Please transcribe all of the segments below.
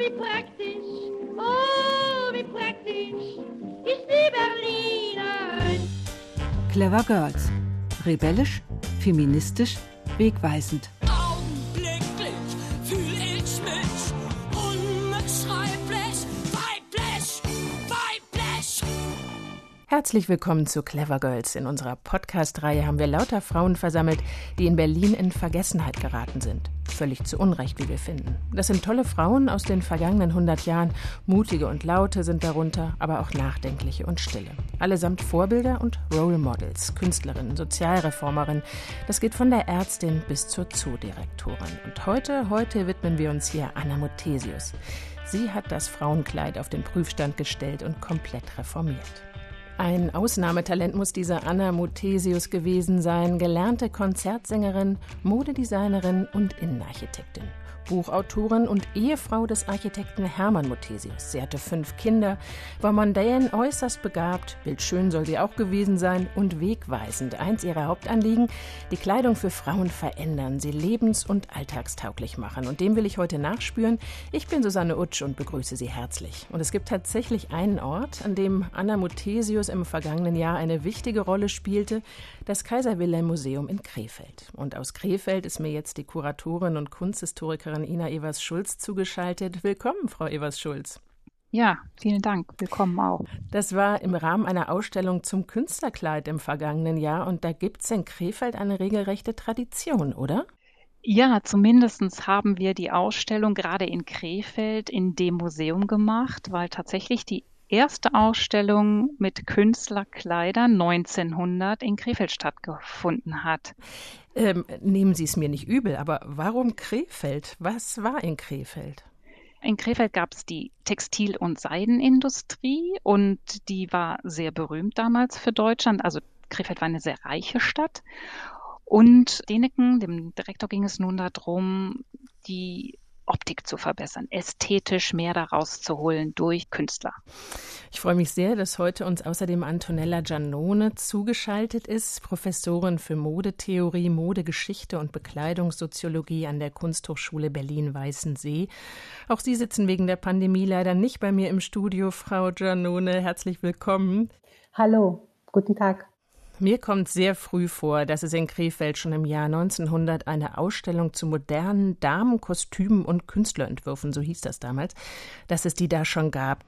wie praktisch, oh, wie praktisch ist die Berlinerin. Clever Girls. Rebellisch, feministisch, wegweisend. Augenblicklich fühl ich mich unbeschreiblich weiblich, weiblich. Herzlich willkommen zu Clever Girls. In unserer Podcast-Reihe haben wir lauter Frauen versammelt, die in Berlin in Vergessenheit geraten sind. Völlig zu Unrecht, wie wir finden. Das sind tolle Frauen aus den vergangenen 100 Jahren. Mutige und laute sind darunter, aber auch nachdenkliche und stille. Allesamt Vorbilder und Role Models, Künstlerinnen, Sozialreformerinnen. Das geht von der Ärztin bis zur Zoodirektorin. Und heute, heute widmen wir uns hier Anna Muthesius. Sie hat das Frauenkleid auf den Prüfstand gestellt und komplett reformiert. Ein Ausnahmetalent muss diese Anna Muthesius gewesen sein, gelernte Konzertsängerin, Modedesignerin und Innenarchitektin. Buchautorin und Ehefrau des Architekten Hermann Muthesius. Sie hatte fünf Kinder, war mondän äußerst begabt, bildschön soll sie auch gewesen sein und wegweisend. Eins ihrer Hauptanliegen, die Kleidung für Frauen verändern, sie lebens- und alltagstauglich machen. Und dem will ich heute nachspüren. Ich bin Susanne Utsch und begrüße Sie herzlich. Und es gibt tatsächlich einen Ort, an dem Anna Muthesius im vergangenen Jahr eine wichtige Rolle spielte, das Kaiser Wilhelm Museum in Krefeld. Und aus Krefeld ist mir jetzt die Kuratorin und Kunsthistorikerin Ina Evers-Schulz zugeschaltet. Willkommen, Frau Evers-Schulz. Ja, vielen Dank. Willkommen auch. Das war im Rahmen einer Ausstellung zum Künstlerkleid im vergangenen Jahr und da gibt es in Krefeld eine regelrechte Tradition, oder? Ja, zumindest haben wir die Ausstellung gerade in Krefeld in dem Museum gemacht, weil tatsächlich die erste Ausstellung mit Künstlerkleidern 1900 in Krefeld stattgefunden hat. Ähm, nehmen Sie es mir nicht übel, aber warum Krefeld? Was war in Krefeld? In Krefeld gab es die Textil- und Seidenindustrie und die war sehr berühmt damals für Deutschland. Also Krefeld war eine sehr reiche Stadt. Und Deneken, dem Direktor, ging es nun darum, die Optik zu verbessern, ästhetisch mehr daraus zu holen durch Künstler. Ich freue mich sehr, dass heute uns außerdem Antonella Giannone zugeschaltet ist, Professorin für Modetheorie, Modegeschichte und Bekleidungssoziologie an der Kunsthochschule Berlin-Weißensee. Auch Sie sitzen wegen der Pandemie leider nicht bei mir im Studio, Frau Giannone. Herzlich willkommen. Hallo, guten Tag. Mir kommt sehr früh vor, dass es in Krefeld schon im Jahr 1900 eine Ausstellung zu modernen Damenkostümen und Künstlerentwürfen, so hieß das damals, dass es die da schon gab.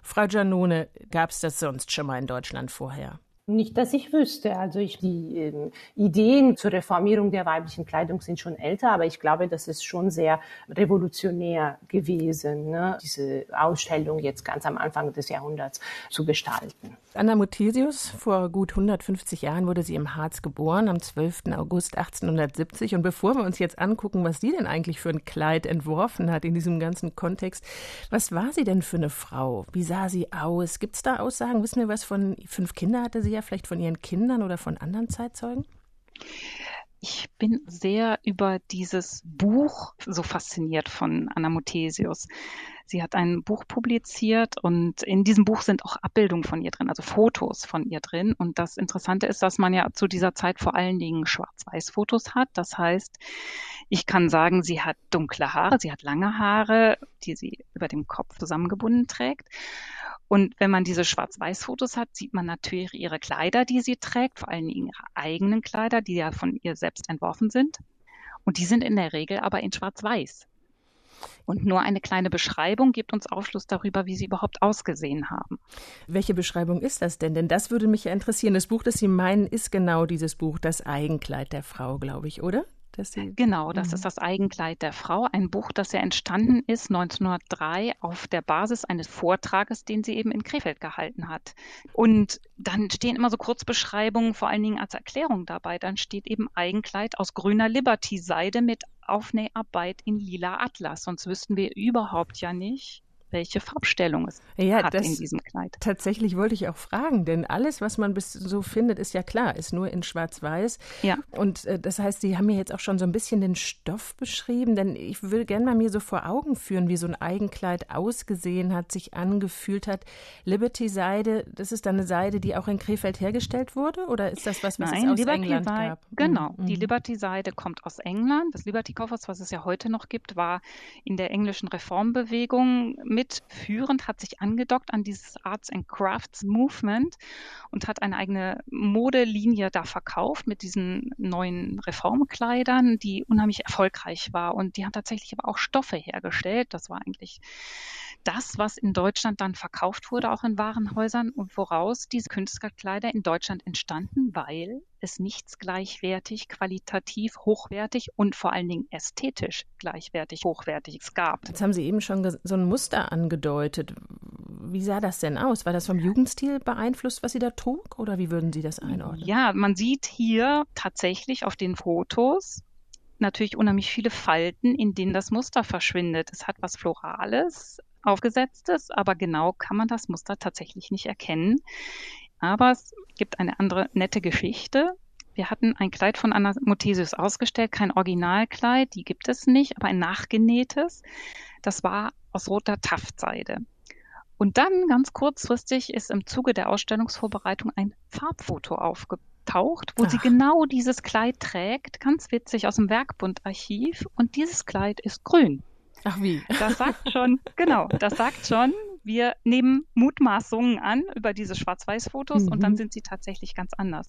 Frau Giannone, gab es das sonst schon mal in Deutschland vorher? Nicht, dass ich wüsste. Also ich, die äh, Ideen zur Reformierung der weiblichen Kleidung sind schon älter, aber ich glaube, das ist schon sehr revolutionär gewesen, ne? diese Ausstellung jetzt ganz am Anfang des Jahrhunderts zu gestalten. Anna Muthesius, vor gut 150 Jahren wurde sie im Harz geboren, am 12. August 1870. Und bevor wir uns jetzt angucken, was sie denn eigentlich für ein Kleid entworfen hat in diesem ganzen Kontext, was war sie denn für eine Frau? Wie sah sie aus? Gibt es da Aussagen? Wissen wir was von fünf Kinder hatte sie ja vielleicht von ihren Kindern oder von anderen Zeitzeugen? Ich bin sehr über dieses Buch so fasziniert von Anna Muthesius. Sie hat ein Buch publiziert und in diesem Buch sind auch Abbildungen von ihr drin, also Fotos von ihr drin. Und das Interessante ist, dass man ja zu dieser Zeit vor allen Dingen Schwarz-Weiß-Fotos hat. Das heißt, ich kann sagen, sie hat dunkle Haare, sie hat lange Haare, die sie über dem Kopf zusammengebunden trägt. Und wenn man diese Schwarz-Weiß-Fotos hat, sieht man natürlich ihre Kleider, die sie trägt, vor allen Dingen ihre eigenen Kleider, die ja von ihr selbst entworfen sind. Und die sind in der Regel aber in Schwarz-Weiß. Und nur eine kleine Beschreibung gibt uns Aufschluss darüber, wie sie überhaupt ausgesehen haben. Welche Beschreibung ist das denn? Denn das würde mich ja interessieren. Das Buch, das Sie meinen, ist genau dieses Buch, das Eigenkleid der Frau, glaube ich, oder? Dass Sie genau, das mhm. ist das Eigenkleid der Frau, ein Buch, das ja entstanden ist 1903 auf der Basis eines Vortrages, den sie eben in Krefeld gehalten hat. Und dann stehen immer so Kurzbeschreibungen, vor allen Dingen als Erklärung dabei. Dann steht eben Eigenkleid aus grüner Liberty-Seide mit Aufnäharbeit in lila Atlas. Sonst wüssten wir überhaupt ja nicht, welche Farbstellung es Ja, hat das- in diesem Kleid. Tatsächlich wollte ich auch fragen, denn alles, was man bis so findet, ist ja klar, ist nur in Schwarz-Weiß. Ja. Und äh, das heißt, Sie haben mir jetzt auch schon so ein bisschen den Stoff beschrieben, denn ich würde gerne mal mir so vor Augen führen, wie so ein Eigenkleid ausgesehen hat, sich angefühlt hat. Liberty Seide, das ist dann eine Seide, die auch in Krefeld hergestellt wurde, oder ist das was, was Nein, es aus Liberty England Seide, gab? genau. Mhm. Die Liberty-Seide kommt aus England. Das Liberty Kaufhaus, was es ja heute noch gibt, war in der englischen Reformbewegung mitführend, hat sich angedockt an dieses Arts and Crafts Movement und hat eine eigene Modelinie da verkauft mit diesen neuen Reformkleidern, die unheimlich erfolgreich war. Und die haben tatsächlich aber auch Stoffe hergestellt. Das war eigentlich das, was in Deutschland dann verkauft wurde, auch in Warenhäusern und woraus diese Künstlerkleider in Deutschland entstanden, weil es nichts gleichwertig, qualitativ, hochwertig und vor allen Dingen ästhetisch gleichwertig, hochwertig gab. Jetzt haben Sie eben schon so ein Muster angedeutet. Wie sah das denn aus? War das vom Jugendstil beeinflusst, was sie da trug? Oder wie würden Sie das einordnen? Ja, man sieht hier tatsächlich auf den Fotos natürlich unheimlich viele Falten, in denen das Muster verschwindet. Es hat was Florales, Aufgesetztes, aber genau kann man das Muster tatsächlich nicht erkennen. Aber es gibt eine andere nette Geschichte. Wir hatten ein Kleid von Anna Mothesius ausgestellt, kein Originalkleid, die gibt es nicht, aber ein nachgenähtes. Das war aus roter Taftseide. Und dann ganz kurzfristig ist im Zuge der Ausstellungsvorbereitung ein Farbfoto aufgetaucht, wo sie Ach. genau dieses Kleid trägt, ganz witzig aus dem Werkbundarchiv. Und dieses Kleid ist grün. Ach wie? Das sagt schon, genau, das sagt schon, wir nehmen Mutmaßungen an über diese Schwarz-Weiß-Fotos und dann sind sie tatsächlich ganz anders.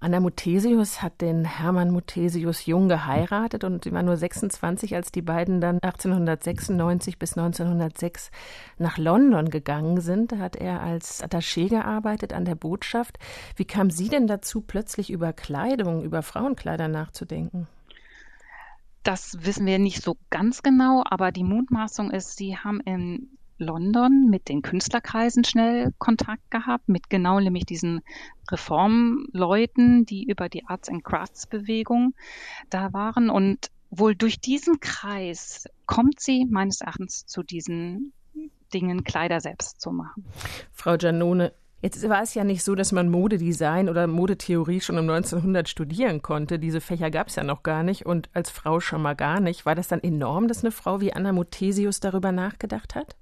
Anna Muthesius hat den Hermann Muthesius jung geheiratet und sie war nur 26, als die beiden dann 1896 bis 1906 nach London gegangen sind. Da hat er als Attaché gearbeitet an der Botschaft. Wie kam sie denn dazu, plötzlich über Kleidung, über Frauenkleider nachzudenken? Das wissen wir nicht so ganz genau, aber die Mutmaßung ist, sie haben in London mit den Künstlerkreisen schnell Kontakt gehabt, mit genau nämlich diesen Reformleuten, die über die Arts and Crafts Bewegung da waren. Und wohl durch diesen Kreis kommt sie meines Erachtens zu diesen Dingen, Kleider selbst zu machen. Frau Giannone, jetzt war es ja nicht so, dass man Modedesign oder Modetheorie schon um 1900 studieren konnte. Diese Fächer gab es ja noch gar nicht und als Frau schon mal gar nicht. War das dann enorm, dass eine Frau wie Anna Muthesius darüber nachgedacht hat?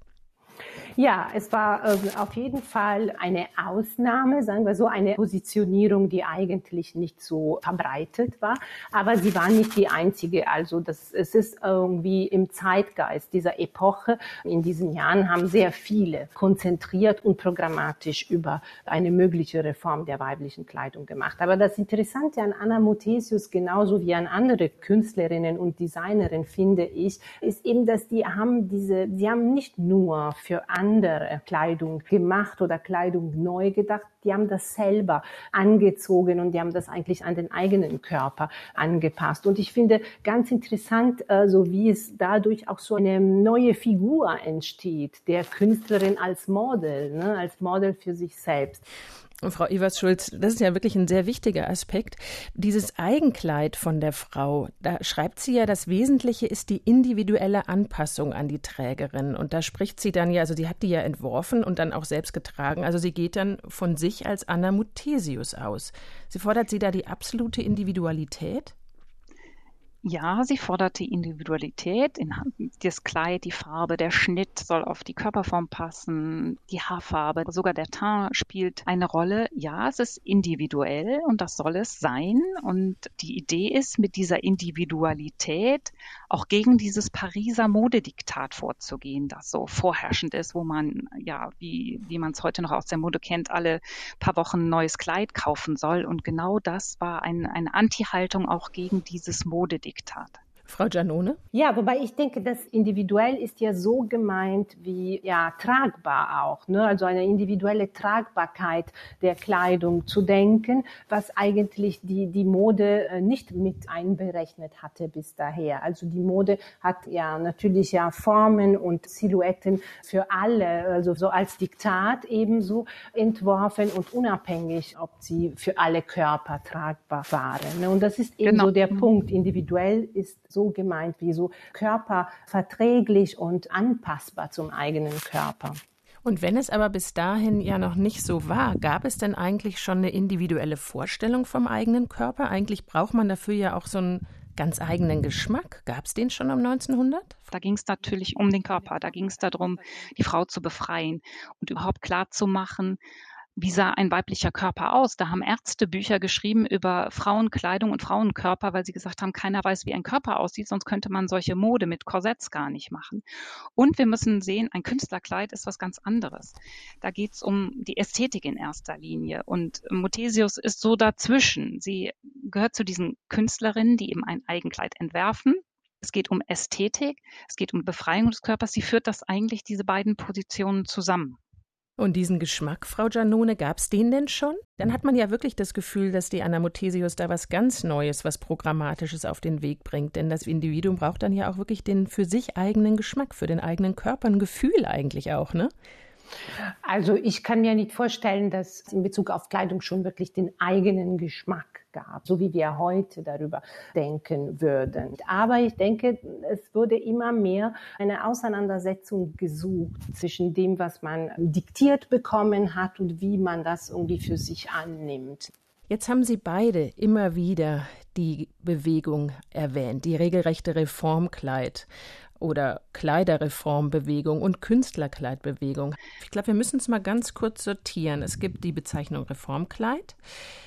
Ja, es war äh, auf jeden Fall eine Ausnahme, sagen wir so, eine Positionierung, die eigentlich nicht so verbreitet war. Aber sie war nicht die einzige. Also das, es ist irgendwie im Zeitgeist dieser Epoche. In diesen Jahren haben sehr viele konzentriert und programmatisch über eine mögliche Reform der weiblichen Kleidung gemacht. Aber das Interessante an Anna Muthesius, genauso wie an andere Künstlerinnen und Designerinnen, finde ich, ist eben, dass die haben diese, sie haben nicht nur für andere Kleidung gemacht oder Kleidung neu gedacht, die haben das selber angezogen und die haben das eigentlich an den eigenen Körper angepasst. Und ich finde ganz interessant, äh, so wie es dadurch auch so eine neue Figur entsteht, der Künstlerin als Model, ne, als Model für sich selbst. Frau Evers-Schulz, das ist ja wirklich ein sehr wichtiger Aspekt. Dieses Eigenkleid von der Frau, da schreibt sie ja, das Wesentliche ist die individuelle Anpassung an die Trägerin. Und da spricht sie dann ja, also sie hat die ja entworfen und dann auch selbst getragen. Also sie geht dann von sich als Anna Muthesius aus. Sie fordert sie da die absolute Individualität? Ja, sie fordert die Individualität. In, das Kleid, die Farbe, der Schnitt soll auf die Körperform passen, die Haarfarbe, sogar der Teint spielt eine Rolle. Ja, es ist individuell und das soll es sein. Und die Idee ist, mit dieser Individualität auch gegen dieses Pariser Modediktat vorzugehen, das so vorherrschend ist, wo man, ja, wie, wie man es heute noch aus der Mode kennt, alle paar Wochen ein neues Kleid kaufen soll. Und genau das war ein, eine Anti-Haltung auch gegen dieses Modediktat gelegt. Frau Giannone? Ja, wobei ich denke, das individuell ist ja so gemeint wie ja tragbar auch, ne? Also eine individuelle Tragbarkeit der Kleidung zu denken, was eigentlich die die Mode äh, nicht mit einberechnet hatte bis daher. Also die Mode hat ja natürlich ja Formen und Silhouetten für alle, also so als Diktat ebenso entworfen und unabhängig, ob sie für alle Körper tragbar waren. Ne? Und das ist eben Genau. so der Punkt. Individuell ist so gemeint wie so körperverträglich und anpassbar zum eigenen Körper. Und wenn es aber bis dahin ja noch nicht so war, gab es denn eigentlich schon eine individuelle Vorstellung vom eigenen Körper? Eigentlich braucht man dafür ja auch so einen ganz eigenen Geschmack. Gab es den schon um 1900? Da ging es natürlich um den Körper. Da ging es darum, die Frau zu befreien und überhaupt klar zu machen, wie sah ein weiblicher Körper aus? Da haben Ärzte Bücher geschrieben über Frauenkleidung und Frauenkörper, weil sie gesagt haben, keiner weiß, wie ein Körper aussieht, sonst könnte man solche Mode mit Korsetts gar nicht machen. Und wir müssen sehen, ein Künstlerkleid ist was ganz anderes. Da geht es um die Ästhetik in erster Linie. Und Muthesius ist so dazwischen. Sie gehört zu diesen Künstlerinnen, die eben ein Eigenkleid entwerfen, es geht um Ästhetik, es geht um Befreiung des Körpers. Sie führt das eigentlich, diese beiden Positionen zusammen. Und diesen Geschmack, Frau Giannone, gab es den denn schon? Dann hat man ja wirklich das Gefühl, dass die Anna Muthesius da was ganz Neues, was Programmatisches auf den Weg bringt. Denn das Individuum braucht dann ja auch wirklich den für sich eigenen Geschmack, für den eigenen Körper, ein Gefühl eigentlich auch, ne? Also ich kann mir nicht vorstellen, dass in Bezug auf Kleidung schon wirklich den eigenen Geschmack gab, so wie wir heute darüber denken würden. Aber ich denke, es wurde immer mehr eine Auseinandersetzung gesucht zwischen dem, was man diktiert bekommen hat und wie man das irgendwie für sich annimmt. Jetzt haben Sie beide immer wieder die Bewegung erwähnt, die regelrechte Reformkleid oder Kleiderreformbewegung und Künstlerkleidbewegung. Ich glaube, wir müssen es mal ganz kurz sortieren. Es gibt die Bezeichnung Reformkleid,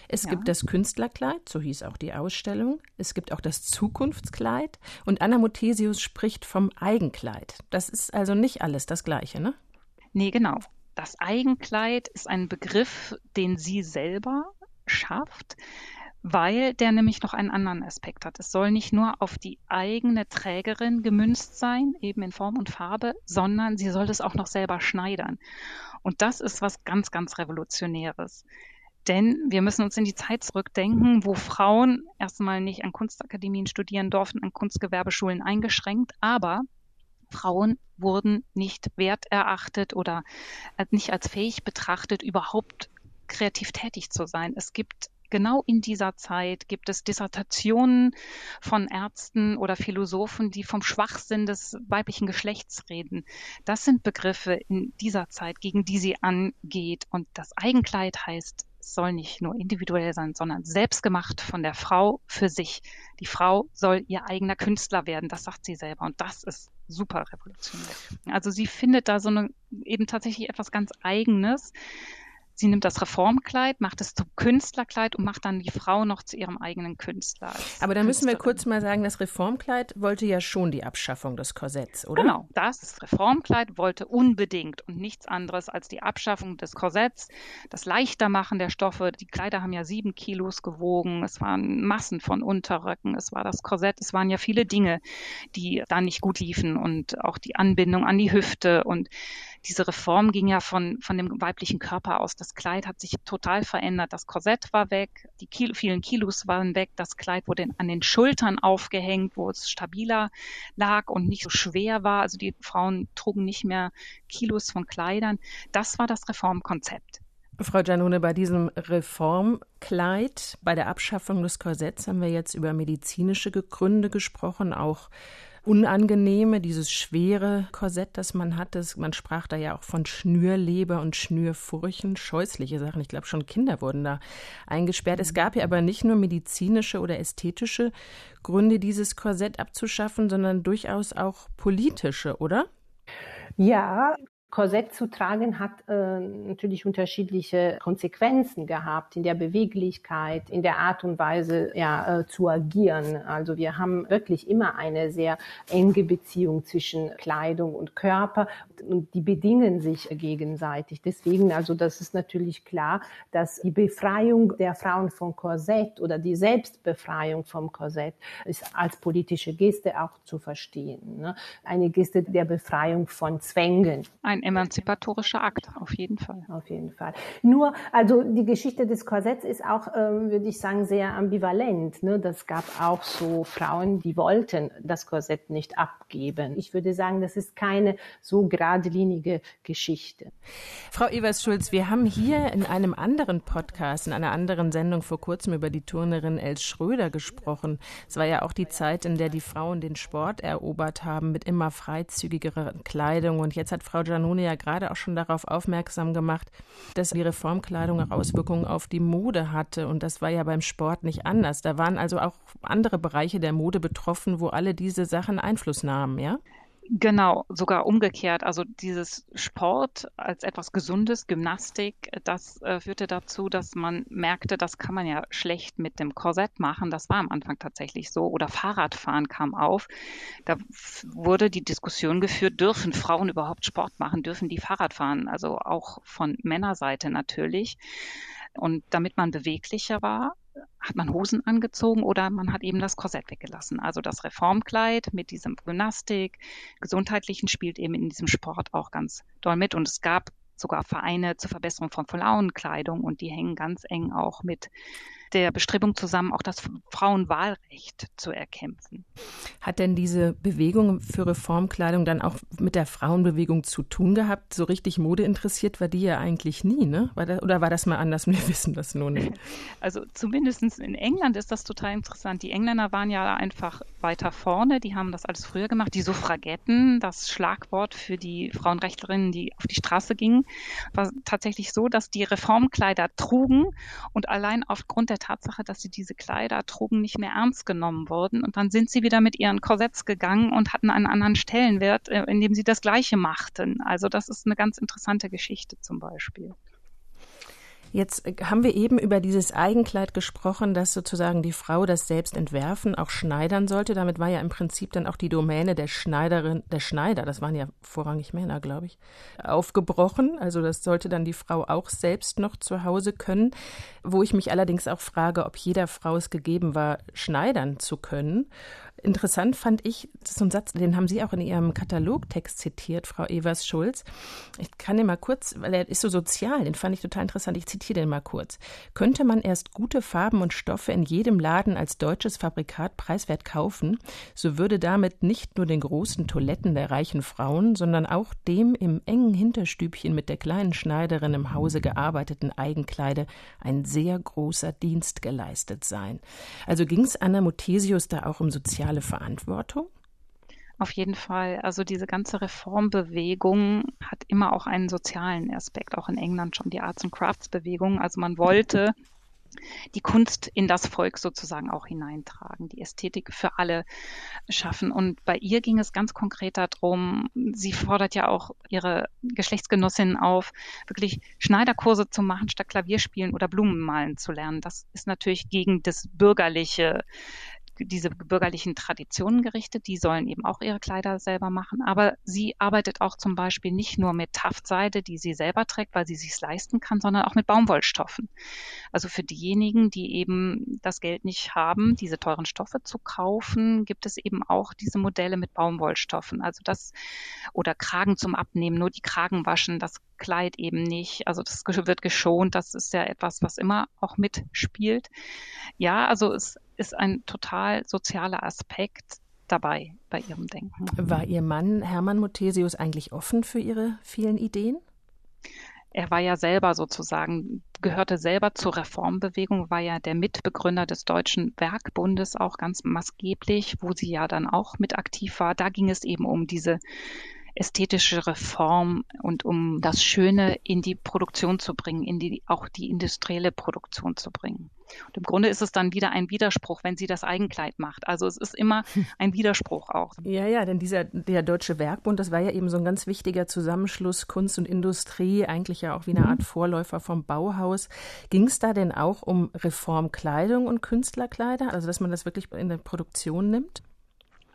es ja. gibt das Künstlerkleid, so hieß auch die Ausstellung, es gibt auch das Zukunftskleid und Anna Muthesius spricht vom Eigenkleid. Das ist also nicht alles das Gleiche, ne? Nee, genau. Das Eigenkleid ist ein Begriff, den sie selber schafft weil der nämlich noch einen anderen Aspekt hat. Es soll nicht nur auf die eigene Trägerin gemünzt sein, eben in Form und Farbe, sondern sie soll es auch noch selber schneidern. Und das ist was ganz, ganz Revolutionäres. Denn wir müssen uns in die Zeit zurückdenken, wo Frauen erstmal nicht an Kunstakademien studieren durften, an Kunstgewerbeschulen eingeschränkt, aber Frauen wurden nicht wert erachtet oder nicht als fähig betrachtet, überhaupt kreativ tätig zu sein. Es gibt genau in dieser Zeit gibt es Dissertationen von Ärzten oder Philosophen, die vom Schwachsinn des weiblichen Geschlechts reden. Das sind Begriffe in dieser Zeit, gegen die sie angeht. Und das Eigenkleid heißt, es soll nicht nur individuell sein, sondern selbstgemacht von der Frau für sich. Die Frau soll ihr eigener Künstler werden, das sagt sie selber. Und das ist super revolutionär. Also sie findet da so eine, eben tatsächlich etwas ganz Eigenes, Sie nimmt das Reformkleid, macht es zum Künstlerkleid und macht dann die Frau noch zu ihrem eigenen Künstler. Aber da müssen wir kurz mal sagen, das Reformkleid wollte ja schon die Abschaffung des Korsetts, oder? Genau, das Reformkleid wollte unbedingt und nichts anderes als die Abschaffung des Korsetts, das Leichtermachen der Stoffe. Die Kleider haben ja sieben Kilos gewogen, es waren Massen von Unterröcken, es war das Korsett, es waren ja viele Dinge, die da nicht gut liefen und auch die Anbindung an die Hüfte und diese Reform ging ja von, von dem weiblichen Körper aus. Das Kleid hat sich total verändert. Das Korsett war weg, die Kilo, vielen Kilos waren weg. Das Kleid wurde an den Schultern aufgehängt, wo es stabiler lag und nicht so schwer war. Also die Frauen trugen nicht mehr Kilos von Kleidern. Das war das Reformkonzept. Frau Giannone, bei diesem Reformkleid, bei der Abschaffung des Korsetts haben wir jetzt über medizinische Gründe gesprochen, auch Unangenehme, dieses schwere Korsett, das man hatte. Man sprach da ja auch von Schnürleber und Schnürfurchen, scheußliche Sachen. Ich glaube, schon Kinder wurden da eingesperrt. Es gab ja aber nicht nur medizinische oder ästhetische Gründe, dieses Korsett abzuschaffen, sondern durchaus auch politische, oder? Ja, Korsett zu tragen hat äh, natürlich unterschiedliche Konsequenzen gehabt in der Beweglichkeit, in der Art und Weise ja, äh, zu agieren. Also wir haben wirklich immer eine sehr enge Beziehung zwischen Kleidung und Körper und die bedingen sich gegenseitig. Deswegen, also das ist natürlich klar, dass die Befreiung der Frauen vom Korsett oder die Selbstbefreiung vom Korsett ist als politische Geste auch zu verstehen. Ne? Eine Geste der Befreiung von Zwängen. Ein ein emanzipatorischer Akt, auf jeden Fall. Auf jeden Fall. Nur, also die Geschichte des Korsetts ist auch, ähm, würde ich sagen, sehr ambivalent. Ne? Das gab auch so Frauen, die wollten das Korsett nicht abgeben. Ich würde sagen, das ist keine so geradlinige Geschichte. Frau Evers-Schulz, wir haben hier in einem anderen Podcast, in einer anderen Sendung vor kurzem über die Turnerin Els Schröder gesprochen. Es war ja auch die Zeit, in der die Frauen den Sport erobert haben mit immer freizügigerer Kleidung. Und jetzt hat Frau Giannone ja gerade auch schon darauf aufmerksam gemacht, dass die Reformkleidung auch Auswirkungen auf die Mode hatte. Und das war ja beim Sport nicht anders. Da waren also auch andere Bereiche der Mode betroffen, wo alle diese Sachen Einfluss nahmen, ja? Genau, sogar umgekehrt. Also dieses Sport als etwas Gesundes, Gymnastik, das äh, führte dazu, dass man merkte, das kann man ja schlecht mit dem Korsett machen. Das war am Anfang tatsächlich so. Oder Fahrradfahren kam auf. Da wurde die Diskussion geführt, dürfen Frauen überhaupt Sport machen? Dürfen die Fahrrad fahren? Also auch von Männerseite natürlich. Und damit man beweglicher war, hat man Hosen angezogen oder man hat eben das Korsett weggelassen. Also das Reformkleid mit diesem Gymnastik, gesundheitlichen spielt eben in diesem Sport auch ganz doll mit. Und es gab sogar Vereine zur Verbesserung von Frauenkleidung und die hängen ganz eng auch mit der Bestrebung zusammen, auch das Frauenwahlrecht zu erkämpfen. Hat denn diese Bewegung für Reformkleidung dann auch mit der Frauenbewegung zu tun gehabt? So richtig Mode interessiert war die ja eigentlich nie, ne? War das, oder war das mal anders? Wir wissen das nur nicht. Also zumindest in England ist das total interessant. Die Engländer waren ja einfach weiter vorne. Die haben das alles früher gemacht. Die Suffragetten, das Schlagwort für die Frauenrechtlerinnen, die auf die Straße gingen, war tatsächlich so, dass die Reformkleider trugen und allein aufgrund der Tatsache, dass sie diese Kleider trugen, nicht mehr ernst genommen wurden. Und dann sind sie wieder mit ihren Korsetts gegangen und hatten einen anderen Stellenwert, äh, indem sie das Gleiche machten. Also das ist eine ganz interessante Geschichte zum Beispiel. Jetzt äh, haben wir eben über dieses Eigenkleid gesprochen, dass sozusagen die Frau das selbst entwerfen, auch schneidern sollte. Damit war ja im Prinzip dann auch die Domäne der Schneiderin, der Schneider, das waren ja vorrangig Männer, glaube ich, aufgebrochen. Also das sollte dann die Frau auch selbst noch zu Hause können. Wo ich mich allerdings auch frage, ob jeder Frau es gegeben war, schneidern zu können. Interessant fand ich, das ist ein Satz, den haben Sie auch in Ihrem Katalogtext zitiert, Frau Evers-Schulz. Ich kann den mal kurz, weil er ist so sozial, den fand ich total interessant. Ich zitiere den mal kurz. Könnte man erst gute Farben und Stoffe in jedem Laden als deutsches Fabrikat preiswert kaufen, so würde damit nicht nur den großen Toiletten der reichen Frauen, sondern auch dem im engen Hinterstübchen mit der kleinen Schneiderin im Hause gearbeiteten Eigenkleide ein sehr großer Dienst geleistet sein. Also ging es Anna Muthesius da auch um sozial soziale Verantwortung? Auf jeden Fall. Also diese ganze Reformbewegung hat immer auch einen sozialen Aspekt, auch in England schon die Arts and Crafts Bewegung. Also man wollte die Kunst in das Volk sozusagen auch hineintragen, die Ästhetik für alle schaffen. Und bei ihr ging es ganz konkret darum, sie fordert ja auch ihre Geschlechtsgenossinnen auf, wirklich Schneiderkurse zu machen, statt Klavierspielen oder Blumen malen zu lernen. Das ist natürlich gegen das bürgerliche diese bürgerlichen Traditionen gerichtet. Die sollen eben auch ihre Kleider selber machen. Aber sie arbeitet auch zum Beispiel nicht nur mit Taftseide, die sie selber trägt, weil sie sich leisten kann, sondern auch mit Baumwollstoffen. Also für diejenigen, die eben das Geld nicht haben, diese teuren Stoffe zu kaufen, gibt es eben auch diese Modelle mit Baumwollstoffen. Also das oder Kragen zum Abnehmen, nur die Kragen waschen, das Kleid eben nicht. Also das wird geschont. Das ist ja etwas, was immer auch mitspielt. Ja, also es ist ein total sozialer Aspekt dabei bei ihrem Denken. War Ihr Mann Hermann Muthesius eigentlich offen für Ihre vielen Ideen? Er war ja selber sozusagen, gehörte selber zur Reformbewegung, war ja der Mitbegründer des Deutschen Werkbundes auch ganz maßgeblich, wo sie ja dann auch mit aktiv war. Da ging es eben um diese ästhetische Reform und um das Schöne in die Produktion zu bringen, in die, auch die industrielle Produktion zu bringen. Und im Grunde ist es dann wieder ein Widerspruch, wenn sie das Eigenkleid macht. Also es ist immer ein Widerspruch auch. Ja, ja, denn dieser, der Deutsche Werkbund, das war ja eben so ein ganz wichtiger Zusammenschluss Kunst und Industrie, eigentlich ja auch wie eine Art Vorläufer vom Bauhaus. Ging es da denn auch um Reformkleidung und Künstlerkleider? Also dass man das wirklich in der Produktion nimmt?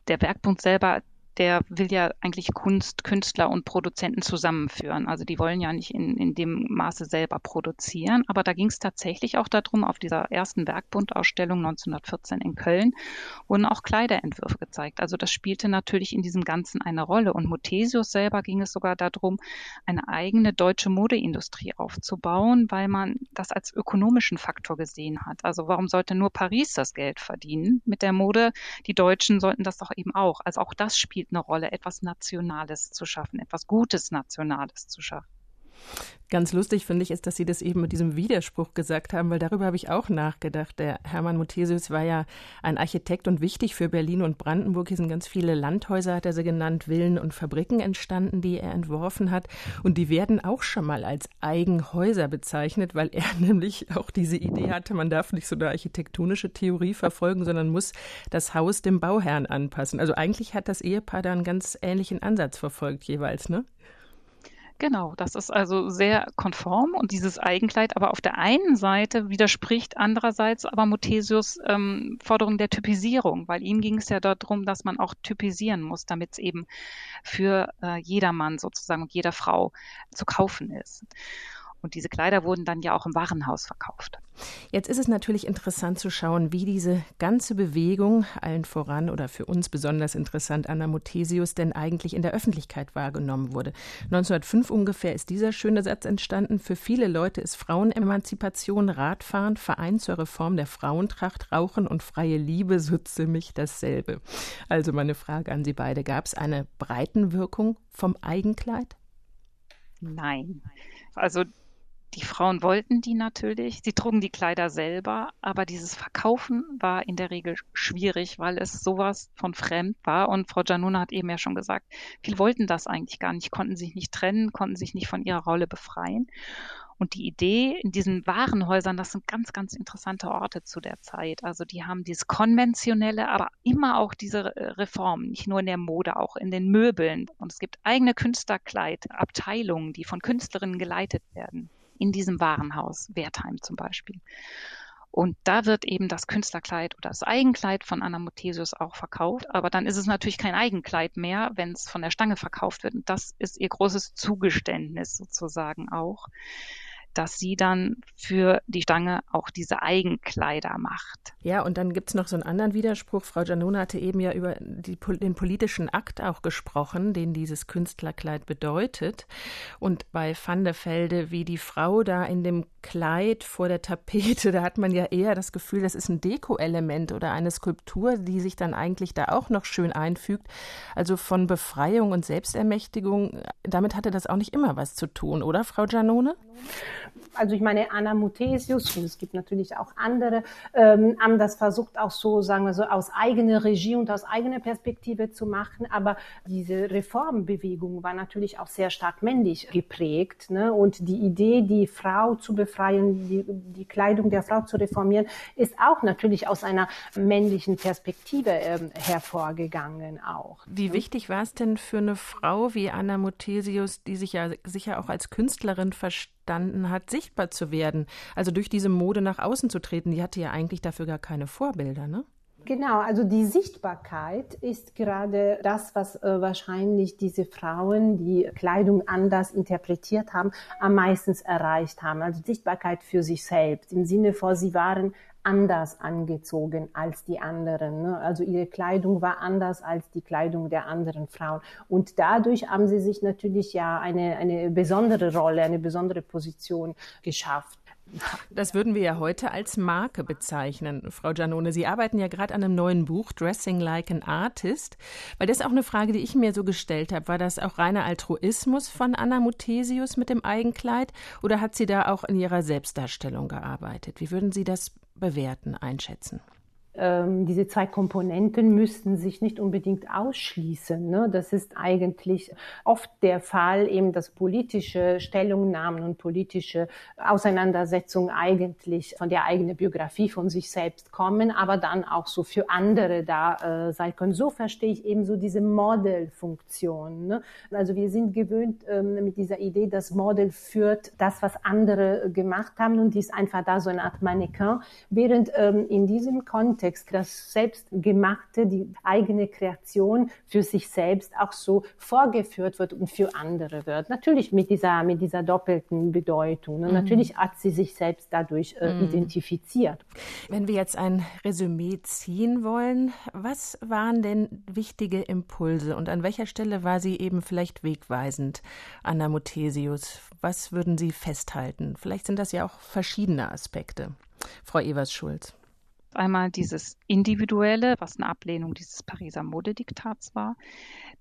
Der Werkbund selber der will ja eigentlich Kunst, Künstler und Produzenten zusammenführen. Also die wollen ja nicht in, in dem Maße selber produzieren. Aber da ging es tatsächlich auch darum, auf dieser ersten Werkbundausstellung 1914 in Köln wurden auch Kleiderentwürfe gezeigt. Also das spielte natürlich in diesem Ganzen eine Rolle. Und Muthesius selber ging es sogar darum, eine eigene deutsche Modeindustrie aufzubauen, weil man das als ökonomischen Faktor gesehen hat. Also warum sollte nur Paris das Geld verdienen mit der Mode? Die Deutschen sollten das doch eben auch. Also auch das spielt eine Rolle, etwas Nationales zu schaffen, etwas Gutes Nationales zu schaffen. Ganz lustig finde ich ist, dass Sie das eben mit diesem Widerspruch gesagt haben, weil darüber habe ich auch nachgedacht. Der Hermann Muthesius war ja ein Architekt und wichtig für Berlin und Brandenburg. Hier sind ganz viele Landhäuser, hat er sie genannt, Villen und Fabriken entstanden, die er entworfen hat. Und die werden auch schon mal als Eigenhäuser bezeichnet, weil er nämlich auch diese Idee hatte, man darf nicht so eine architektonische Theorie verfolgen, sondern muss das Haus dem Bauherrn anpassen. Also eigentlich hat das Ehepaar da einen ganz ähnlichen Ansatz verfolgt jeweils, ne? Genau, das ist also sehr konform und dieses Eigenkleid aber auf der einen Seite widerspricht andererseits aber Muthesius ähm, Forderung der Typisierung, weil ihm ging es ja darum, dass man auch typisieren muss, damit es eben für äh, jedermann sozusagen und jeder Frau zu kaufen ist. Und diese Kleider wurden dann ja auch im Warenhaus verkauft. Jetzt ist es natürlich interessant zu schauen, wie diese ganze Bewegung, allen voran oder für uns besonders interessant, Anna Muthesius, denn eigentlich in der Öffentlichkeit wahrgenommen wurde. 1905 ungefähr ist dieser schöne Satz entstanden. Für viele Leute ist Frauenemanzipation, Radfahren, Verein zur Reform der Frauentracht, Rauchen und freie Liebe so ziemlich dasselbe. Also meine Frage an Sie beide. Gab es eine Breitenwirkung vom Eigenkleid? Nein. Also die Frauen wollten die natürlich, sie trugen die Kleider selber, aber dieses Verkaufen war in der Regel schwierig, weil es sowas von fremd war. Und Frau Januna hat eben ja schon gesagt, viele wollten das eigentlich gar nicht, konnten sich nicht trennen, konnten sich nicht von ihrer Rolle befreien. Und die Idee in diesen Warenhäusern, das sind ganz, ganz interessante Orte zu der Zeit. Also die haben dieses konventionelle, aber immer auch diese Reformen, nicht nur in der Mode, auch in den Möbeln. Und es gibt eigene Künstlerkleidabteilungen, die von Künstlerinnen geleitet werden in diesem Warenhaus, Wertheim zum Beispiel. Und da wird eben das Künstlerkleid oder das Eigenkleid von Anna Muthesius auch verkauft. Aber dann ist es natürlich kein Eigenkleid mehr, wenn es von der Stange verkauft wird. Und das ist ihr großes Zugeständnis sozusagen auch dass sie dann für die Stange auch diese Eigenkleider macht. Ja, und dann gibt es noch so einen anderen Widerspruch. Frau Janona hatte eben ja über die, den politischen Akt auch gesprochen, den dieses Künstlerkleid bedeutet. Und bei Van der Velde, wie die Frau da in dem Kleid vor der Tapete, da hat man ja eher das Gefühl, das ist ein Deko-Element oder eine Skulptur, die sich dann eigentlich da auch noch schön einfügt. Also von Befreiung und Selbstermächtigung, damit hatte das auch nicht immer was zu tun, oder, Frau Janone? Also ich meine, Anna Muthesius, und es gibt natürlich auch andere, ähm, haben das versucht auch so, sagen wir so, aus eigener Regie und aus eigener Perspektive zu machen. Aber diese Reformbewegung war natürlich auch sehr stark männlich geprägt. Ne? Und die Idee, die Frau zu befreien, die, die Kleidung der Frau zu reformieren, ist auch natürlich aus einer männlichen Perspektive ähm, hervorgegangen auch. Wie wichtig war es denn für eine Frau wie Anna Muthesius, die sich ja sicher auch als Künstlerin versteht, verstanden hat, sichtbar zu werden. Also durch diese Mode nach außen zu treten. Die hatte ja eigentlich dafür gar keine Vorbilder, ne? Genau, also die Sichtbarkeit ist gerade das, was äh, wahrscheinlich diese Frauen, die Kleidung anders interpretiert haben, am meisten erreicht haben. Also Sichtbarkeit für sich selbst im Sinne von, sie waren anders angezogen als die anderen. Ne? Also ihre Kleidung war anders als die Kleidung der anderen Frauen. Und dadurch haben sie sich natürlich ja eine, eine besondere Rolle, eine besondere Position geschafft. Das würden wir ja heute als Marke bezeichnen, Frau Giannone. Sie arbeiten ja gerade an einem neuen Buch, Dressing Like an Artist. Weil das ist auch eine Frage, die ich mir so gestellt habe. War das auch reiner Altruismus von Anna Muthesius mit dem Eigenkleid oder hat sie da auch in ihrer Selbstdarstellung gearbeitet? Wie würden Sie das bewerten, einschätzen? Ähm, diese zwei Komponenten müssten sich nicht unbedingt ausschließen. Ne? Das ist eigentlich oft der Fall, eben dass politische Stellungnahmen und politische Auseinandersetzungen eigentlich von der eigenen Biografie von sich selbst kommen, aber dann auch so für andere da äh, sein können. So verstehe ich eben so diese Modelfunktion. Ne? Also wir sind gewöhnt ähm, mit dieser Idee, dass Model führt das, was andere gemacht haben und die ist einfach da so eine Art Mannequin, während ähm, in diesem Kontext Kontext, das Selbstgemachte, die eigene Kreation für sich selbst auch so vorgeführt wird und für andere wird. Natürlich mit dieser, mit dieser doppelten Bedeutung. Und mhm. natürlich hat sie sich selbst dadurch äh, mhm. identifiziert. Wenn wir jetzt ein Resümee ziehen wollen, was waren denn wichtige Impulse und an welcher Stelle war sie eben vielleicht wegweisend, Anna Muthesius? Was würden Sie festhalten? Vielleicht sind das ja auch verschiedene Aspekte. Frau Evers-Schulz. Einmal dieses Individuelle, was eine Ablehnung dieses Pariser Modediktats war.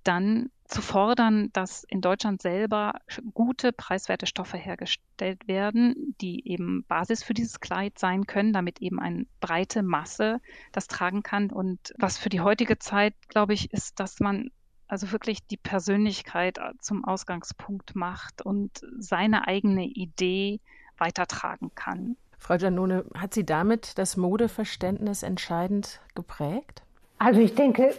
Dann zu fordern, dass in Deutschland selber gute, preiswerte Stoffe hergestellt werden, die eben Basis für dieses Kleid sein können, damit eben eine breite Masse das tragen kann. Und was für die heutige Zeit, glaube ich, ist, dass man also wirklich die Persönlichkeit zum Ausgangspunkt macht und seine eigene Idee weitertragen kann. Frau Giannone, hat sie damit das Modeverständnis entscheidend geprägt? Also ich denke,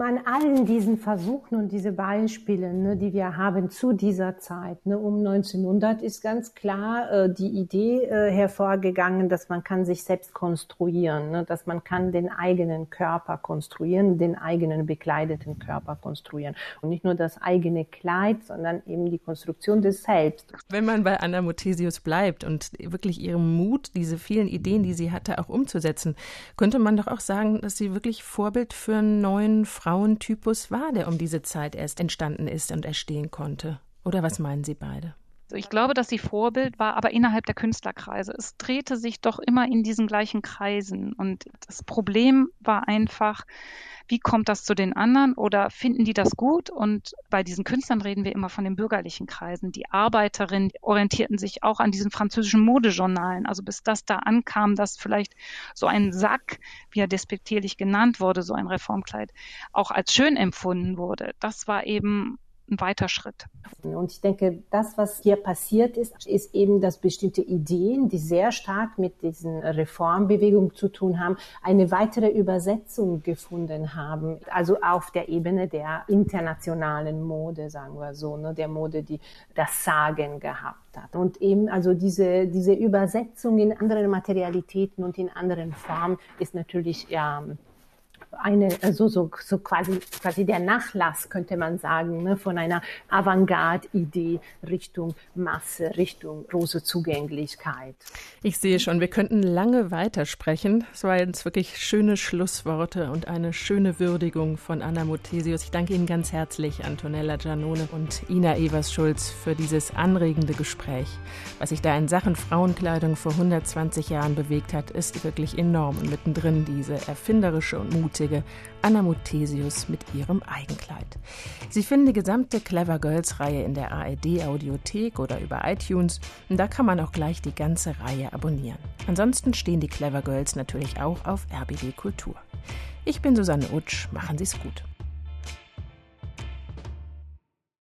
an allen diesen Versuchen und diese Beispiele, ne, die wir haben zu dieser Zeit, ne, um 1900, ist ganz klar äh, die Idee äh, hervorgegangen, dass man kann sich selbst konstruieren, ne, dass man kann den eigenen Körper konstruieren, den eigenen bekleideten Körper konstruieren. Und nicht nur das eigene Kleid, sondern eben die Konstruktion des Selbst. Wenn man bei Anna Muthesius bleibt und wirklich ihrem Mut, diese vielen Ideen, die sie hatte, auch umzusetzen, könnte man doch auch sagen, dass sie wirklich Vorbild für einen neuen Frauentypus war, der um diese Zeit erst entstanden ist und erstehen konnte? Oder was meinen Sie beide? Ich glaube, dass sie Vorbild war, aber innerhalb der Künstlerkreise. Es drehte sich doch immer in diesen gleichen Kreisen. Und das Problem war einfach, wie kommt das zu den anderen oder finden die das gut? Und bei diesen Künstlern reden wir immer von den bürgerlichen Kreisen. Die Arbeiterinnen orientierten sich auch an diesen französischen Modejournalen. Also bis das da ankam, dass vielleicht so ein Sack, wie er despektierlich genannt wurde, so ein Reformkleid, auch als schön empfunden wurde. Das war eben ein weiter Schritt. Und ich denke, das, was hier passiert ist, ist eben, dass bestimmte Ideen, die sehr stark mit diesen Reformbewegungen zu tun haben, eine weitere Übersetzung gefunden haben. Also auf der Ebene der internationalen Mode, sagen wir so, ne, der Mode, die das Sagen gehabt hat. Und eben also diese, diese Übersetzung in anderen Materialitäten und in anderen Formen ist natürlich ja eine, also so, so quasi, quasi der Nachlass, könnte man sagen, ne, von einer Avantgarde-Idee Richtung Masse, Richtung große Zugänglichkeit. Ich sehe schon, wir könnten lange weitersprechen. Es waren jetzt wirklich schöne Schlussworte und eine schöne Würdigung von Anna Muthesius. Ich danke Ihnen ganz herzlich, Antonella Giannone und Ina Evers-Schulz, für dieses anregende Gespräch. Was sich da in Sachen Frauenkleidung vor 120 Jahren bewegt hat, ist wirklich enorm und mittendrin diese erfinderische und mutige mutige Anna Muthesius mit ihrem Eigenkleid. Sie finden die gesamte Clever Girls Reihe in der ARD Audiothek oder über iTunes und da kann man auch gleich die ganze Reihe abonnieren. Ansonsten stehen die Clever Girls natürlich auch auf RBB Kultur. Ich bin Susanne Utsch, machen Sie's gut.